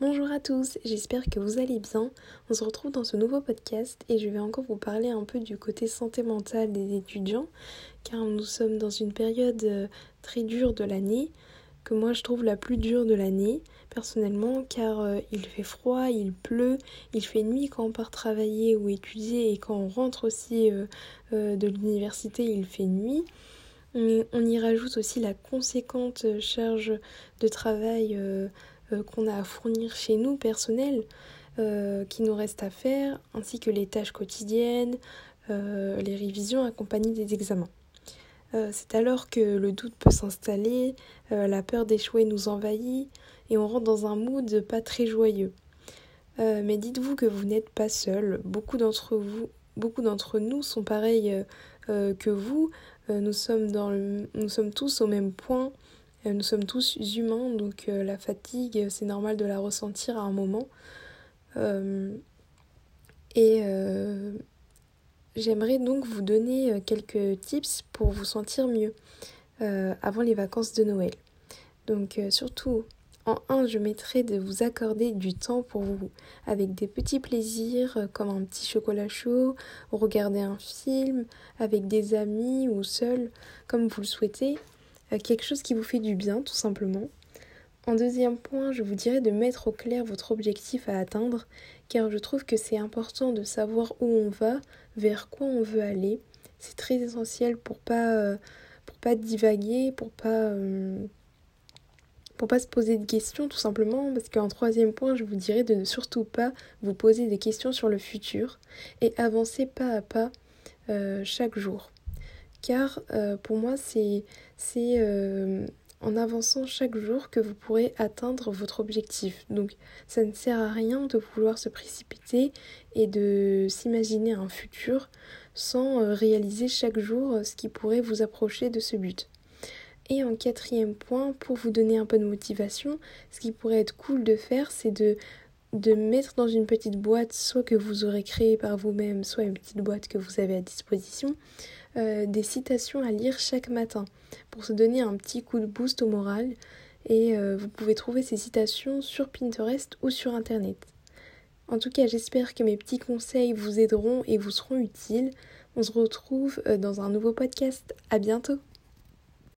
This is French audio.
Bonjour à tous, j'espère que vous allez bien. On se retrouve dans ce nouveau podcast et je vais encore vous parler un peu du côté santé mentale des étudiants car nous sommes dans une période euh, très dure de l'année que moi je trouve la plus dure de l'année personnellement car euh, il fait froid, il pleut, il fait nuit quand on part travailler ou étudier et quand on rentre aussi euh, de l'université il fait nuit. On y rajoute aussi la conséquente charge de travail qu'on a à fournir chez nous personnels, euh, qui nous reste à faire, ainsi que les tâches quotidiennes, euh, les révisions accompagnées des examens. C'est alors que le doute peut s'installer, la peur d'échouer nous envahit et on rentre dans un mood pas très joyeux. mais dites-vous que vous n'êtes pas seul. Beaucoup d'entre vous, beaucoup d'entre nous sont pareils que vous. nous sommes tous au même point. Euh, nous sommes tous humains, donc euh, la fatigue, c'est normal de la ressentir à un moment. Euh, et j'aimerais donc vous donner quelques tips pour vous sentir mieux avant les vacances de Noël. Donc surtout, en un, je mettrai de vous accorder du temps pour vous, avec des petits plaisirs comme un petit chocolat chaud, regarder un film, avec des amis ou seul, comme vous le souhaitez. Euh, quelque chose qui vous fait du bien tout simplement. En deuxième point, je vous dirais de mettre au clair votre objectif à atteindre, car je trouve que c'est important de savoir où on va, vers quoi on veut aller. C'est très essentiel pour pas euh, pour pas divaguer, pour pas euh, pas se poser de questions tout simplement, parce qu'en troisième point, je vous dirais de ne surtout pas vous poser des questions sur le futur et avancer pas à pas chaque jour car euh, pour moi c'est euh, en avançant chaque jour que vous pourrez atteindre votre objectif. Donc ça ne sert à rien de vouloir se précipiter et de s'imaginer un futur sans euh, réaliser chaque jour ce qui pourrait vous approcher de ce but. Et en quatrième point, pour vous donner un peu de motivation, ce qui pourrait être cool de faire, c'est de de mettre dans une petite boîte, soit que vous aurez créée par vous-même, soit une petite boîte que vous avez à disposition, euh, des citations à lire chaque matin pour se donner un petit coup de boost au moral. Et euh, vous pouvez trouver ces citations sur Pinterest ou sur Internet. En tout cas, j'espère que mes petits conseils vous aideront et vous seront utiles. On se retrouve euh, dans un nouveau podcast. À bientôt!